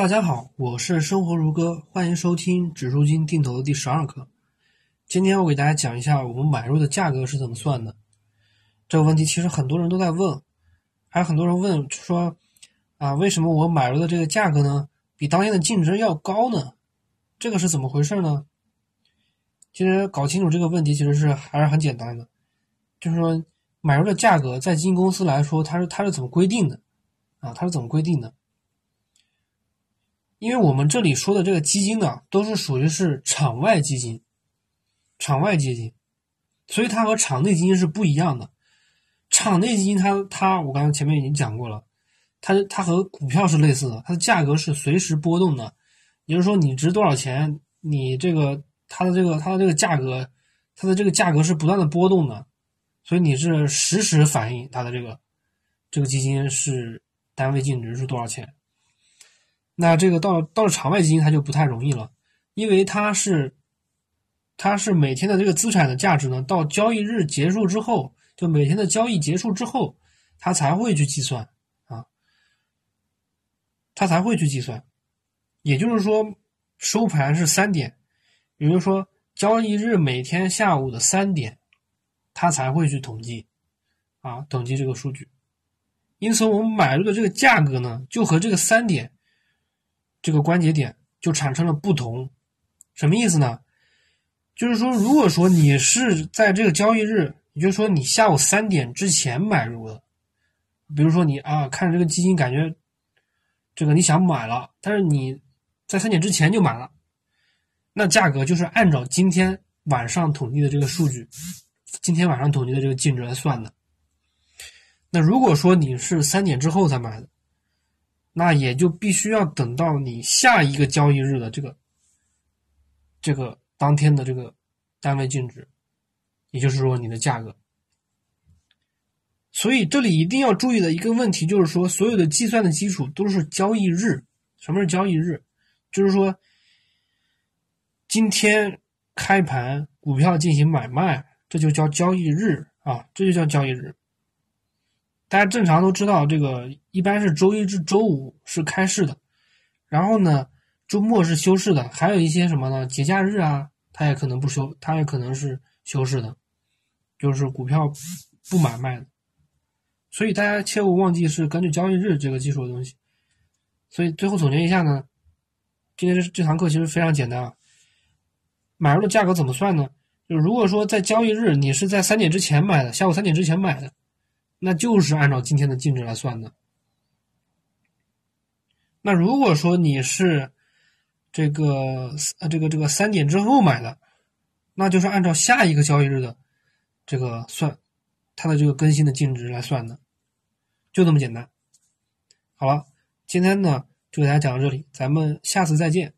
大家好，我是生活如歌，欢迎收听指数金定投的第十二课。今天我给大家讲一下我们买入的价格是怎么算的。这个问题其实很多人都在问，还有很多人问说啊，为什么我买入的这个价格呢，比当天的净值要高呢？这个是怎么回事呢？其实搞清楚这个问题其实是还是很简单的，就是说买入的价格在基金公司来说，它是它是怎么规定的啊？它是怎么规定的？因为我们这里说的这个基金呢，都是属于是场外基金，场外基金，所以它和场内基金是不一样的。场内基金它它，我刚才前面已经讲过了，它它和股票是类似的，它的价格是随时波动的，也就是说你值多少钱，你这个它的这个它的这个价格，它的这个价格是不断的波动的，所以你是实时反映它的这个这个基金是单位净值是多少钱。那这个到到了场外基金，它就不太容易了，因为它是，它是每天的这个资产的价值呢，到交易日结束之后，就每天的交易结束之后，它才会去计算啊，它才会去计算，也就是说，收盘是三点，也就是说，交易日每天下午的三点，它才会去统计，啊，统计这个数据，因此我们买入的这个价格呢，就和这个三点。这个关节点就产生了不同，什么意思呢？就是说，如果说你是在这个交易日，也就是说你下午三点之前买入的，比如说你啊看着这个基金感觉这个你想买了，但是你在三点之前就买了，那价格就是按照今天晚上统计的这个数据，今天晚上统计的这个净值来算的。那如果说你是三点之后才买的，那也就必须要等到你下一个交易日的这个这个当天的这个单位净值，也就是说你的价格。所以这里一定要注意的一个问题就是说，所有的计算的基础都是交易日。什么是交易日？就是说今天开盘股票进行买卖，这就叫交易日啊，这就叫交易日。大家正常都知道，这个一般是周一至周五是开市的，然后呢，周末是休市的，还有一些什么呢？节假日啊，它也可能不休，它也可能是休市的，就是股票不买卖的。所以大家切勿忘记是根据交易日这个基础的东西。所以最后总结一下呢，今天这这堂课其实非常简单啊。买入的价格怎么算呢？就如果说在交易日你是在三点之前买的，下午三点之前买的。那就是按照今天的净值来算的。那如果说你是这个呃这个这个三点之后买的，那就是按照下一个交易日的这个算它的这个更新的净值来算的，就这么简单。好了，今天呢就给大家讲到这里，咱们下次再见。